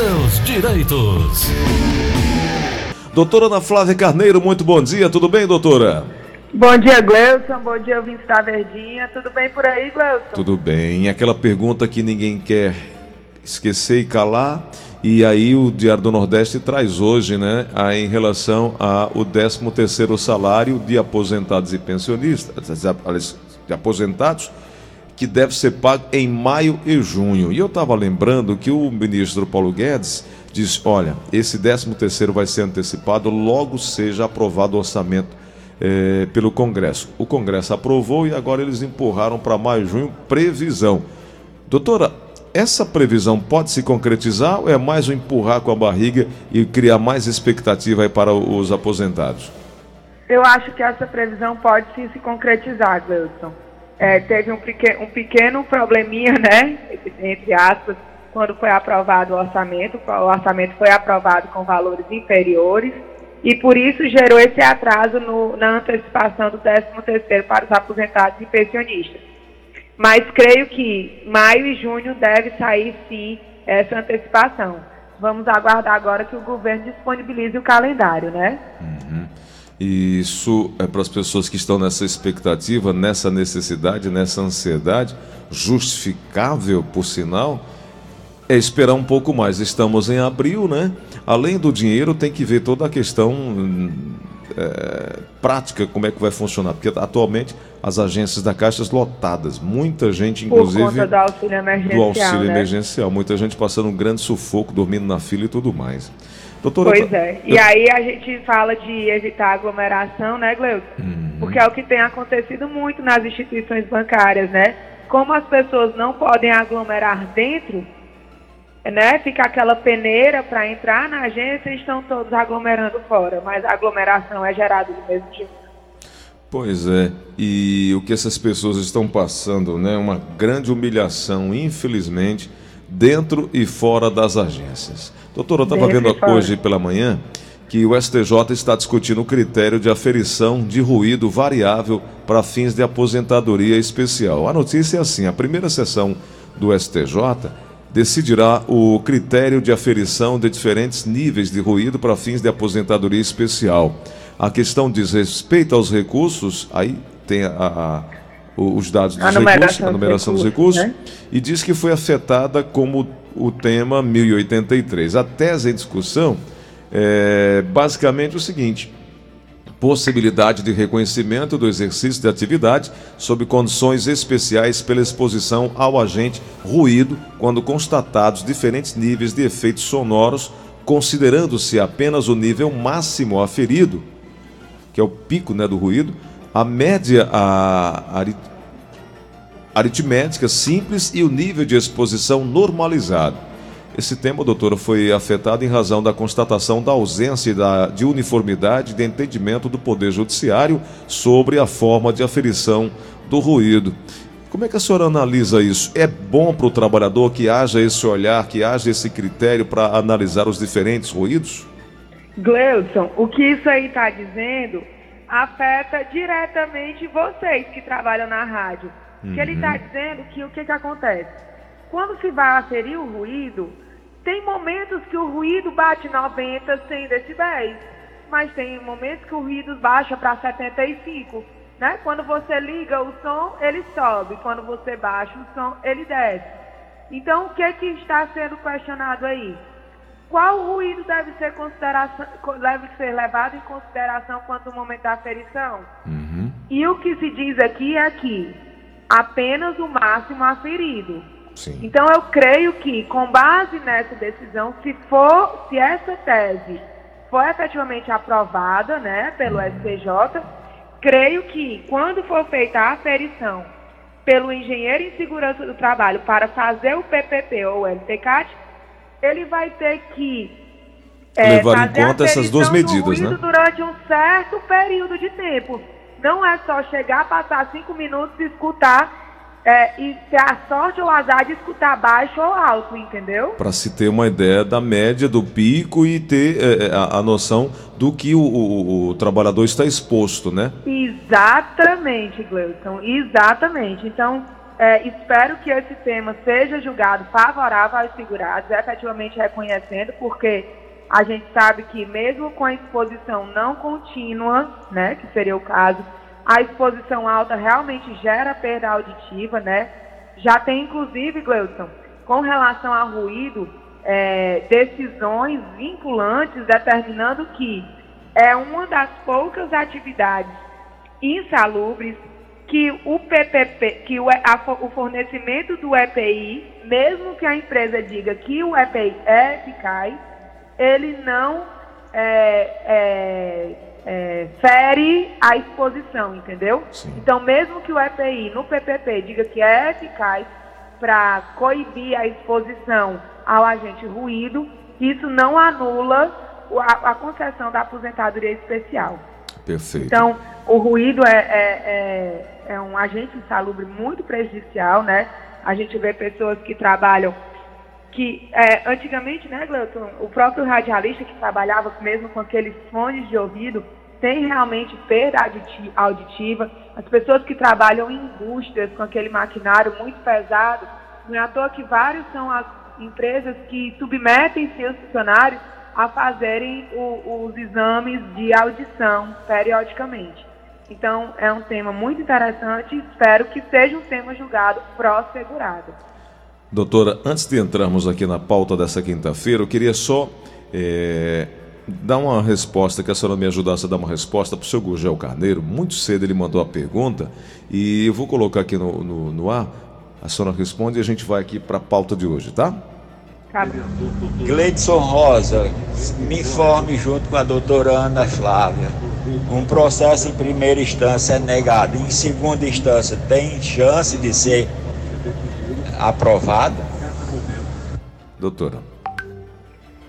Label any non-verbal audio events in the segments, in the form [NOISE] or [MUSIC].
seus direitos. Doutora Ana Flávia Carneiro, muito bom dia, tudo bem, doutora? Bom dia, Gleuson. Bom dia, ouvintes da Verdinha. Tudo bem por aí, Gleuson? Tudo bem. Aquela pergunta que ninguém quer esquecer e calar. E aí o Diário do Nordeste traz hoje, né, a, em relação ao 13º salário de aposentados e pensionistas, de aposentados, que deve ser pago em maio e junho. E eu estava lembrando que o ministro Paulo Guedes disse, olha, esse 13º vai ser antecipado logo seja aprovado o orçamento eh, pelo Congresso. O Congresso aprovou e agora eles empurraram para maio e junho previsão. Doutora, essa previsão pode se concretizar ou é mais um empurrar com a barriga e criar mais expectativa para os aposentados? Eu acho que essa previsão pode sim se concretizar, Wilson. É, teve um, pequeno, um pequeno probleminha, né, entre aspas, quando foi aprovado o orçamento. O orçamento foi aprovado com valores inferiores e por isso gerou esse atraso no, na antecipação do 13º para os aposentados e pensionistas. Mas creio que maio e junho deve sair sim essa antecipação. Vamos aguardar agora que o governo disponibilize o calendário, né? Uhum. E isso é para as pessoas que estão nessa expectativa, nessa necessidade, nessa ansiedade, justificável, por sinal, é esperar um pouco mais. Estamos em abril, né? Além do dinheiro, tem que ver toda a questão é, prática, como é que vai funcionar. Porque atualmente as agências da Caixa lotadas, muita gente, inclusive. Por conta do auxílio emergencial. Do auxílio né? emergencial. Muita gente passando um grande sufoco, dormindo na fila e tudo mais. Doutora, pois é. E aí a gente fala de evitar aglomeração, né, Gleuton? Uhum. Porque é o que tem acontecido muito nas instituições bancárias, né? Como as pessoas não podem aglomerar dentro, né? Fica aquela peneira para entrar na agência e estão todos aglomerando fora, mas a aglomeração é gerada do mesmo jeito. Pois é, e o que essas pessoas estão passando, né? Uma grande humilhação, infelizmente, dentro e fora das agências. Doutora, eu estava vendo hoje pela manhã que o STJ está discutindo o critério de aferição de ruído variável para fins de aposentadoria especial. A notícia é assim: a primeira sessão do STJ decidirá o critério de aferição de diferentes níveis de ruído para fins de aposentadoria especial. A questão diz respeito aos recursos, aí tem a, a os dados dos a recursos, a numeração dos recursos, né? e diz que foi afetada como o tema 1083. A tese em discussão é basicamente o seguinte: possibilidade de reconhecimento do exercício de atividade sob condições especiais pela exposição ao agente ruído, quando constatados diferentes níveis de efeitos sonoros, considerando-se apenas o nível máximo aferido que é o pico né, do ruído, a média a, aritmética simples e o nível de exposição normalizado. Esse tema, doutora, foi afetado em razão da constatação da ausência de uniformidade de entendimento do Poder Judiciário sobre a forma de aferição do ruído. Como é que a senhora analisa isso? É bom para o trabalhador que haja esse olhar, que haja esse critério para analisar os diferentes ruídos? Gleudson, o que isso aí está dizendo afeta diretamente vocês que trabalham na rádio. Uhum. Que ele está dizendo que o que, que acontece? Quando se vai aferir o ruído, tem momentos que o ruído bate 90, 100 decibéis, mas tem momentos que o ruído baixa para 75. Né? Quando você liga o som, ele sobe. Quando você baixa o som, ele desce. Então, o que, que está sendo questionado aí? Qual ruído deve ser, deve ser levado em consideração quanto ao momento da aferição? Uhum. E o que se diz aqui é que apenas o máximo aferido. Sim. Então eu creio que, com base nessa decisão, se for, se essa tese for efetivamente aprovada, né, pelo uhum. STJ, creio que quando for feita a aferição pelo engenheiro em segurança do trabalho para fazer o PPP ou o LTCAT, ele vai ter que é, levar em conta essas duas medidas, né? Durante um certo período de tempo. Não é só chegar, passar cinco minutos e escutar é, e ter a sorte ou o azar de escutar baixo ou alto, entendeu? Para se ter uma ideia da média do pico e ter é, é, a, a, noção do que o, o, o, trabalhador está exposto, né? Exatamente, Gleuton, exatamente. Então, é, espero que esse tema seja julgado favorável aos segurados, efetivamente reconhecendo, porque a gente sabe que mesmo com a exposição não contínua, né, que seria o caso, a exposição alta realmente gera perda auditiva, né? Já tem inclusive, Gleudson, com relação ao ruído, é, decisões vinculantes determinando que é uma das poucas atividades insalubres que o PPP, que o, a, o fornecimento do EPI, mesmo que a empresa diga que o EPI é eficaz, ele não é, é, é, fere a exposição, entendeu? Sim. Então, mesmo que o EPI no PPP diga que é eficaz para coibir a exposição ao agente ruído, isso não anula a, a concessão da aposentadoria especial. Perfeito. Então, o ruído é, é, é, um agente insalubre muito prejudicial, né? A gente vê pessoas que trabalham que é, antigamente, né, Gleuton, o próprio radialista que trabalhava mesmo com aqueles fones de ouvido tem realmente perda auditiva. As pessoas que trabalham em indústrias com aquele maquinário muito pesado, não é à toa que vários são as empresas que submetem seus funcionários a fazerem o, os exames de audição periodicamente. Então, é um tema muito interessante e espero que seja um tema julgado pró-segurado. Doutora, antes de entrarmos aqui na pauta dessa quinta-feira, eu queria só é, dar uma resposta, que a senhora me ajudasse a dar uma resposta para o seu Gurgel Carneiro. Muito cedo ele mandou a pergunta e eu vou colocar aqui no, no, no ar. A senhora responde e a gente vai aqui para a pauta de hoje, tá? Gleidson Rosa, me informe junto com a doutora Ana Flávia. Um processo em primeira instância é negado, em segunda instância tem chance de ser aprovado? Doutora.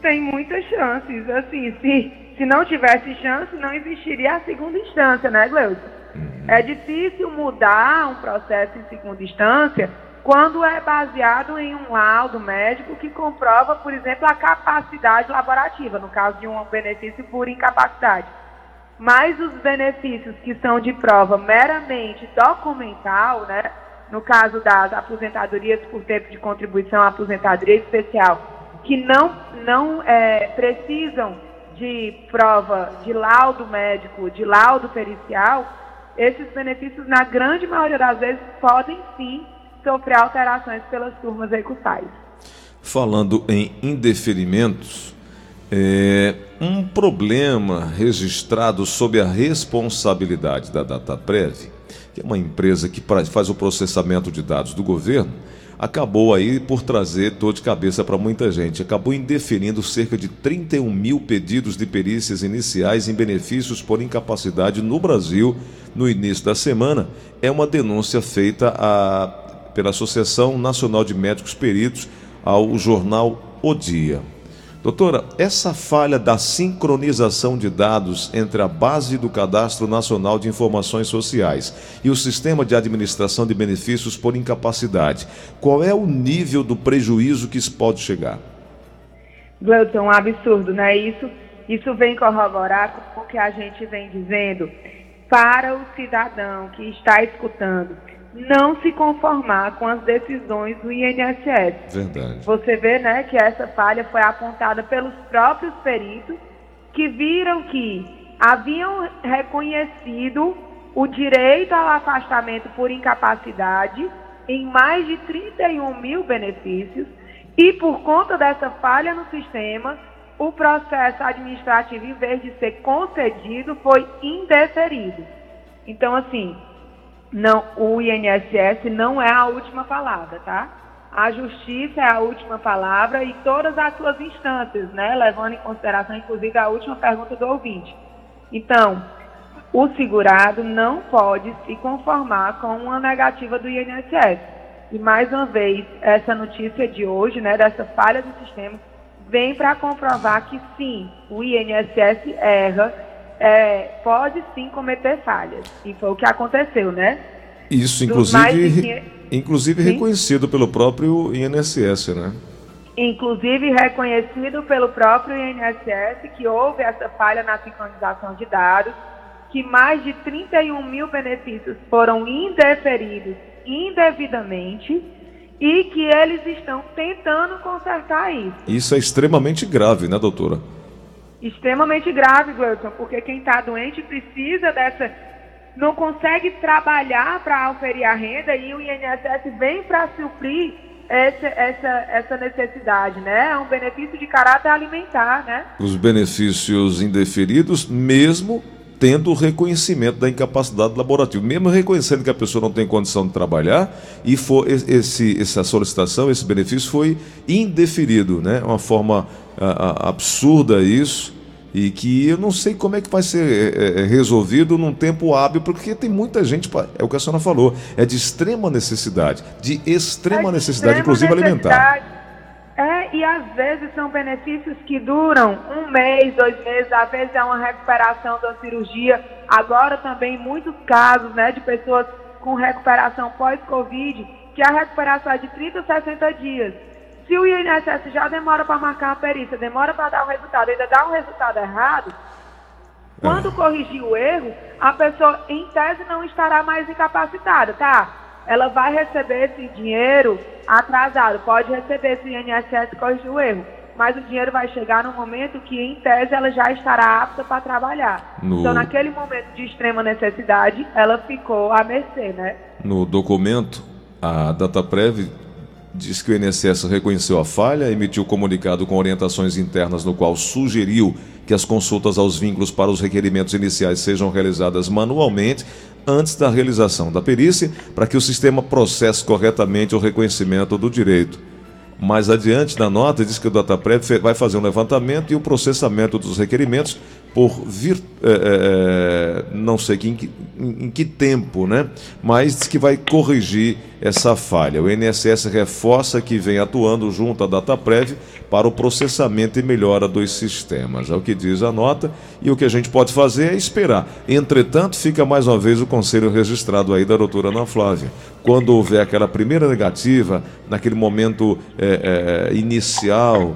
Tem muitas chances. Assim, se, se não tivesse chance, não existiria a segunda instância, né, Gleuton? Uhum. É difícil mudar um processo em segunda instância quando é baseado em um laudo médico que comprova, por exemplo, a capacidade laborativa, no caso de um benefício por incapacidade. Mas os benefícios que são de prova meramente documental, né, no caso das aposentadorias por tempo de contribuição aposentadoria especial, que não, não é, precisam de prova de laudo médico, de laudo pericial, esses benefícios, na grande maioria das vezes, podem sim sofrer alterações pelas turmas recursais. Falando em indeferimentos, é, um problema registrado sob a responsabilidade da DataPrev, que é uma empresa que faz o processamento de dados do governo, acabou aí por trazer dor de cabeça para muita gente. Acabou indeferindo cerca de 31 mil pedidos de perícias iniciais em benefícios por incapacidade no Brasil no início da semana. É uma denúncia feita a pela Associação Nacional de Médicos Peritos ao jornal O Dia. Doutora, essa falha da sincronização de dados entre a base do Cadastro Nacional de Informações Sociais e o Sistema de Administração de Benefícios por Incapacidade, qual é o nível do prejuízo que isso pode chegar? Gleuton, um absurdo, né? Isso, isso vem corroborar com o que a gente vem dizendo para o cidadão que está escutando não se conformar com as decisões do INSS. Verdade. Você vê, né, que essa falha foi apontada pelos próprios peritos que viram que haviam reconhecido o direito ao afastamento por incapacidade em mais de 31 mil benefícios e por conta dessa falha no sistema, o processo administrativo, em vez de ser concedido, foi indeferido. Então, assim, não, o INSS não é a última palavra, tá? A justiça é a última palavra e todas as suas instâncias, né? Levando em consideração, inclusive, a última pergunta do ouvinte. Então, o segurado não pode se conformar com uma negativa do INSS. E mais uma vez, essa notícia de hoje, né, dessa falha do sistema, vem para comprovar que sim, o INSS erra é, pode sim cometer falhas. E foi o que aconteceu, né? Isso, inclusive, inclusive reconhecido pelo próprio INSS, né? Inclusive reconhecido pelo próprio INSS que houve essa falha na sincronização de dados, que mais de 31 mil benefícios foram indeferidos indevidamente e que eles estão tentando consertar isso. Isso é extremamente grave, né, doutora? Extremamente grave, Wilson, porque quem está doente precisa dessa. não consegue trabalhar para oferir a renda e o INSS vem para suprir essa, essa, essa necessidade, né? É um benefício de caráter alimentar, né? Os benefícios indeferidos, mesmo tendo o reconhecimento da incapacidade laborativa, mesmo reconhecendo que a pessoa não tem condição de trabalhar e for esse, essa solicitação, esse benefício foi indeferido, né? Uma forma a, a, absurda isso e que eu não sei como é que vai ser é, é, resolvido num tempo hábil, porque tem muita gente, é o que a senhora falou, é de extrema necessidade, de extrema é necessidade, extrema inclusive necessidade. alimentar. É, e às vezes são benefícios que duram um mês, dois meses, às vezes é uma recuperação da cirurgia. Agora também muitos casos né, de pessoas com recuperação pós-Covid, que a recuperação é de 30 a 60 dias. Se o INSS já demora para marcar a perícia, demora para dar o resultado, ainda dá um resultado errado, quando é. corrigir o erro, a pessoa, em tese, não estará mais incapacitada, tá? ela vai receber esse dinheiro atrasado, pode receber se o INSS corrigir o erro, mas o dinheiro vai chegar no momento que, em tese, ela já estará apta para trabalhar. No... Então, naquele momento de extrema necessidade, ela ficou à mercê, né? No documento, a DataPrev diz que o INSS reconheceu a falha, emitiu comunicado com orientações internas no qual sugeriu que as consultas aos vínculos para os requerimentos iniciais sejam realizadas manualmente antes da realização da perícia, para que o sistema processe corretamente o reconhecimento do direito. Mais adiante na nota diz que o DataPrev vai fazer um levantamento e o processamento dos requerimentos por vir, é, é, não sei em que, em, que tempo, né? mas diz que vai corrigir essa falha. O INSS reforça que vem atuando junto à DataPrev para o processamento e melhora dos sistemas. É o que diz a nota e o que a gente pode fazer é esperar. Entretanto, fica mais uma vez o conselho registrado aí da doutora Ana Flávia. Quando houver aquela primeira negativa, naquele momento é, é, inicial,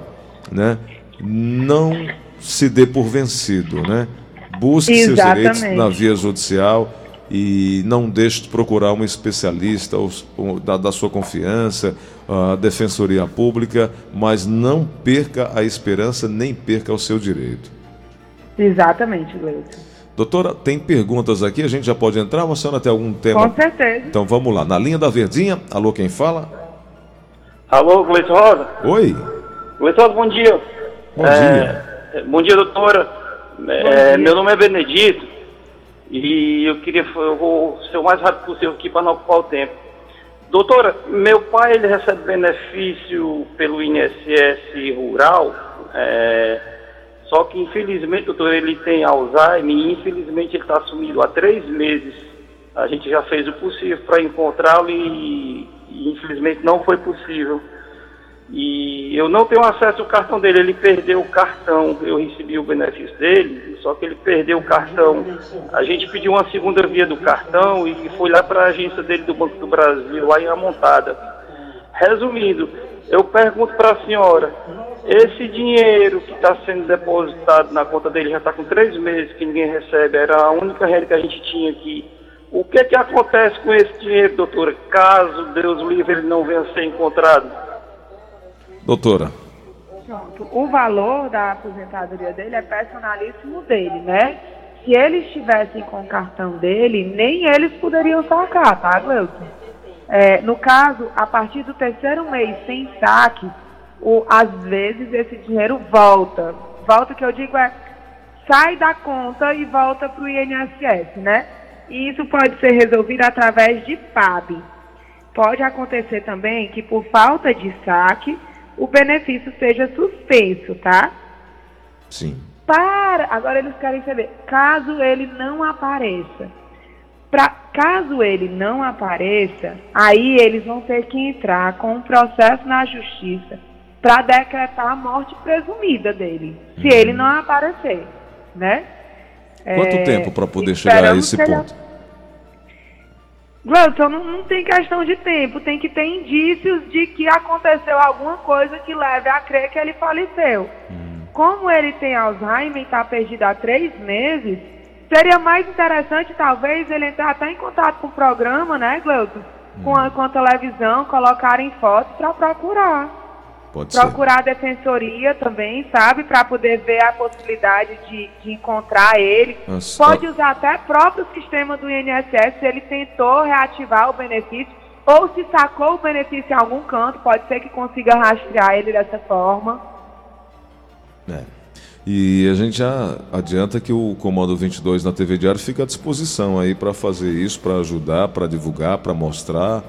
né? não se dê por vencido, né? Busque Exatamente. seus direitos na via judicial e não deixe de procurar um especialista da, da sua confiança, a defensoria pública, mas não perca a esperança nem perca o seu direito. Exatamente, Gleison. Doutora, tem perguntas aqui, a gente já pode entrar ou a senhora tem algum tema? Com certeza. Então vamos lá, na linha da Verdinha, alô, quem fala? Alô, Gleison Rosa. Oi. Gleison, bom dia. Bom é... dia. Bom dia, doutora. Bom é, dia. Meu nome é Benedito e eu queria, eu vou ser o mais rápido possível aqui para não ocupar o tempo. Doutora, meu pai ele recebe benefício pelo INSS rural, é, só que infelizmente, doutor, ele tem Alzheimer e infelizmente ele está sumido há três meses. A gente já fez o possível para encontrá-lo e, e infelizmente não foi possível. E eu não tenho acesso ao cartão dele, ele perdeu o cartão, eu recebi o benefício dele, só que ele perdeu o cartão. A gente pediu uma segunda via do cartão e foi lá para a agência dele do Banco do Brasil, lá em Amontada. Resumindo, eu pergunto para a senhora, esse dinheiro que está sendo depositado na conta dele já está com três meses que ninguém recebe, era a única renda que a gente tinha aqui. O que é que acontece com esse dinheiro, doutora, caso Deus livre ele não venha a ser encontrado? Doutora. Pronto. O valor da aposentadoria dele é personalíssimo dele, né? Se eles estivessem com o cartão dele, nem eles poderiam sacar, tá, Gleuton? É, no caso, a partir do terceiro mês sem saque, o, às vezes esse dinheiro volta. Volta que eu digo é sai da conta e volta para o INSS, né? E isso pode ser resolvido através de PAB. Pode acontecer também que por falta de saque, o benefício seja suspenso, tá? Sim. Para, agora eles querem saber, caso ele não apareça. Pra, caso ele não apareça, aí eles vão ter que entrar com um processo na justiça para decretar a morte presumida dele, se ele uhum. não aparecer, né? Quanto é, tempo para poder chegar a esse ponto? Gleudson, não, não tem questão de tempo, tem que ter indícios de que aconteceu alguma coisa que leve a crer que ele faleceu. Hum. Como ele tem Alzheimer e está perdido há três meses, seria mais interessante talvez ele entrar até em contato com o programa, né, Gleudson? com, a, com a televisão, colocarem fotos para procurar. Pode procurar ser. a defensoria também, sabe? Para poder ver a possibilidade de, de encontrar ele. Nossa. Pode usar até próprio sistema do INSS se ele tentou reativar o benefício ou se sacou o benefício em algum canto, pode ser que consiga rastrear ele dessa forma. É. E a gente já adianta que o Comando 22 na TV Diário fica à disposição aí para fazer isso, para ajudar, para divulgar, para mostrar.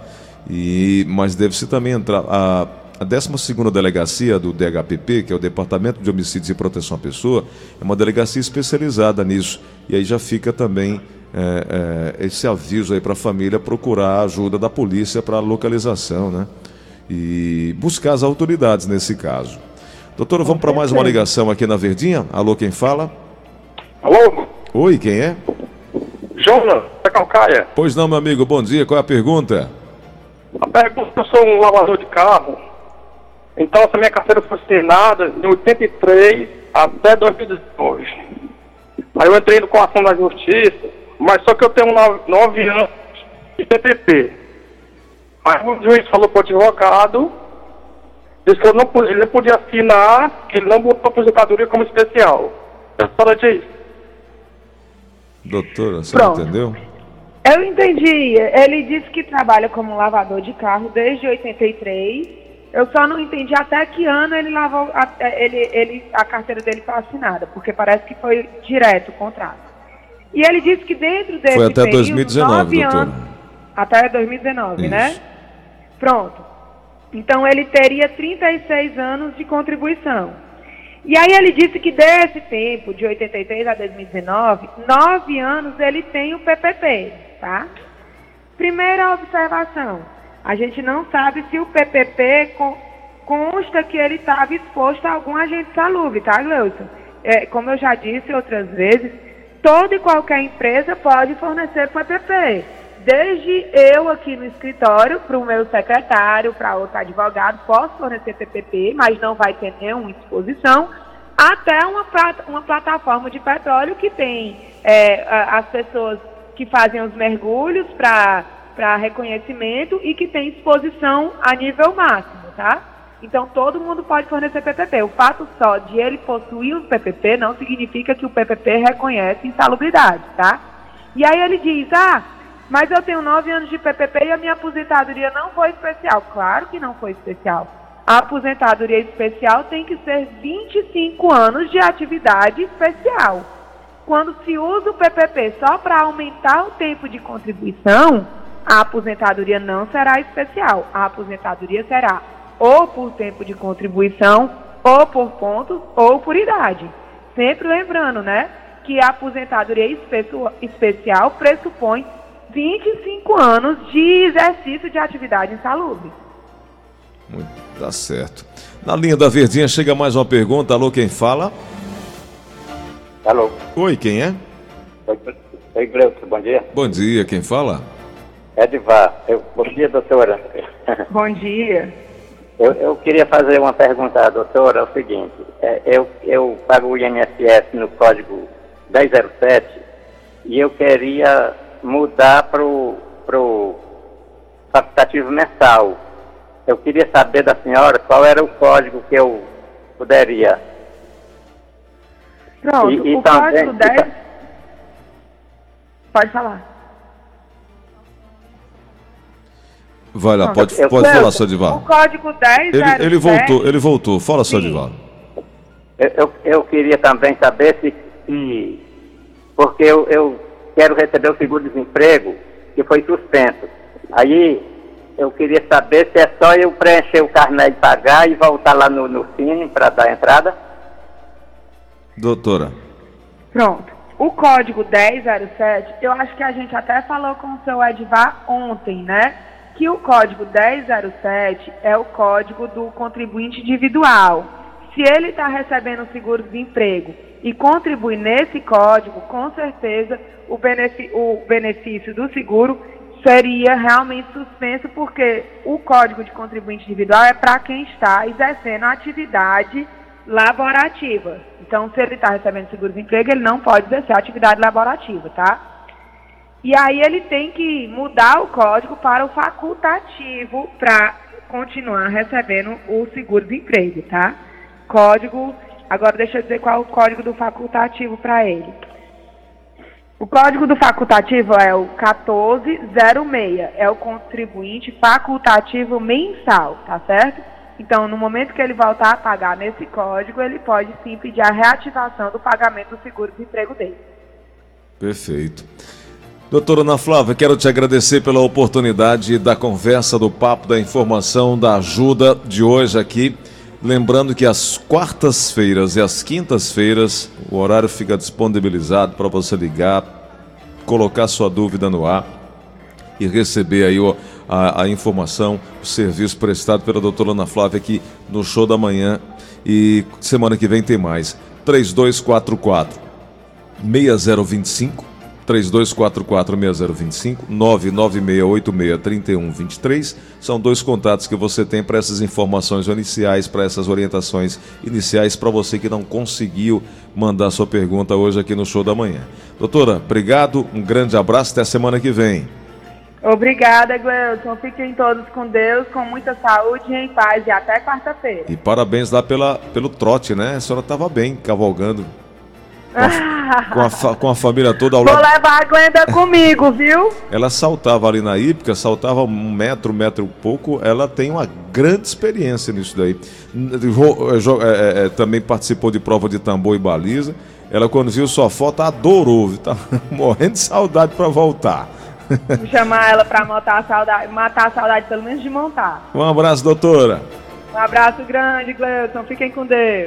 E mas deve-se também entrar a a 12 Delegacia do DHPP, que é o Departamento de Homicídios e Proteção à Pessoa, é uma delegacia especializada nisso. E aí já fica também é, é, esse aviso aí para a família procurar a ajuda da polícia para a localização, né? E buscar as autoridades nesse caso. Doutora, vamos para mais uma ligação aqui na Verdinha. Alô, quem fala? Alô? Oi, quem é? Jonas, da Calcaia. Pois não, meu amigo, bom dia. Qual é a pergunta? A pergunta, eu sou um lavador de carro então, essa minha carteira foi assinada de 83 até 2019. Aí eu entrei com a ação da justiça, mas só que eu tenho 9 anos de PPP. Aí o juiz falou para o advogado, disse que eu não, ele não podia assinar, que ele não botou a aposentadoria como especial. É só disso. Doutora, você Pronto. entendeu? Eu entendi. Ele disse que trabalha como lavador de carro desde 83 eu só não entendi até que ano ele lavou a, é, ele, ele, a carteira dele foi assinada, porque parece que foi direto o contrato. E ele disse que dentro desse Foi até período, 2019, doutor. Anos, até 2019, Isso. né? Pronto. Então ele teria 36 anos de contribuição. E aí ele disse que desse tempo, de 83 a 2019, nove anos ele tem o PPP, tá? Primeira observação. A gente não sabe se o PPP consta que ele estava exposto a algum agente salubre, tá, Gleuson? É, como eu já disse outras vezes, toda e qualquer empresa pode fornecer PPP. Desde eu aqui no escritório, para o meu secretário, para outro advogado, posso fornecer PPP, mas não vai ter nenhuma exposição, até uma, uma plataforma de petróleo que tem é, as pessoas que fazem os mergulhos para para reconhecimento e que tem exposição a nível máximo, tá? Então todo mundo pode fornecer PPP. O fato só de ele possuir um PPP não significa que o PPP reconhece insalubridade, tá? E aí ele diz, ah, mas eu tenho nove anos de PPP e a minha aposentadoria não foi especial. Claro que não foi especial. A aposentadoria especial tem que ser 25 anos de atividade especial. Quando se usa o PPP só para aumentar o tempo de contribuição, a aposentadoria não será especial. A aposentadoria será ou por tempo de contribuição, ou por pontos, ou por idade. Sempre lembrando, né, que a aposentadoria especial pressupõe 25 anos de exercício de atividade insalubre. Muito, tá certo. Na linha da Verdinha chega mais uma pergunta. Alô, quem fala? Alô. Oi, quem é? Oi, Gleuton, bom dia. Bom dia, quem fala? Edvar, eu, bom dia, doutora. Bom dia. Eu, eu, queria fazer uma pergunta à doutora, é o seguinte, é, eu, eu pago o INSS no código 1007 e eu queria mudar para o facultativo mensal. Eu queria saber da senhora qual era o código que eu poderia. Pronto, e, e o também, código 10... Pode falar. Vai lá, pode, pode falar, Sodival. O código 10 ele, ele voltou, ele voltou. Fala, Sodival. Eu, eu, eu, queria também saber se, se porque eu, eu quero receber o seguro-desemprego que foi suspenso. Aí eu queria saber se é só eu preencher o carnet de pagar e voltar lá no, no Cine para dar entrada. Doutora. Pronto. O código 1007, eu acho que a gente até falou com o seu Edvar ontem, né? Que o código 1007 é o código do contribuinte individual. Se ele está recebendo seguro-desemprego e contribui nesse código, com certeza o, o benefício do seguro seria realmente suspenso, porque o código de contribuinte individual é para quem está exercendo atividade laborativa. Então, se ele está recebendo seguro-desemprego, ele não pode exercer atividade laborativa, tá? E aí ele tem que mudar o código para o facultativo para continuar recebendo o seguro-desemprego, tá? Código, agora deixa eu dizer qual é o código do facultativo para ele. O código do facultativo é o 1406, é o contribuinte facultativo mensal, tá certo? Então, no momento que ele voltar a pagar nesse código, ele pode sim pedir a reativação do pagamento do seguro-desemprego dele. Perfeito. Doutora Ana Flávia, quero te agradecer pela oportunidade da conversa, do papo, da informação, da ajuda de hoje aqui. Lembrando que às quartas-feiras e às quintas-feiras o horário fica disponibilizado para você ligar, colocar sua dúvida no ar e receber aí a, a, informação, o serviço prestado pela doutora Ana Flávia aqui no show da manhã. E semana que vem tem mais. 3244 6025 32446025 996863123 são dois contatos que você tem para essas informações iniciais, para essas orientações iniciais para você que não conseguiu mandar sua pergunta hoje aqui no show da manhã. Doutora, obrigado, um grande abraço, até a semana que vem. Obrigada, Gleudson. Fiquem todos com Deus, com muita saúde e em paz e até quarta-feira. E parabéns lá pela, pelo trote, né? A senhora estava bem cavalgando. Com a, com, a, com a, família toda ao lado. Vou levar a Glenda comigo, viu? Ela saltava ali na hípica, saltava um metro, metro e pouco. Ela tem uma grande experiência nisso daí. É, é, é, também participou de prova de tambor e baliza. Ela, quando viu sua foto, adorou. Tá [LAUGHS] morrendo de saudade para voltar. Vou chamar ela para matar a saudade, matar a saudade, pelo menos de montar. Um abraço, doutora. Um abraço grande, Gleudson. Fiquem com Deus.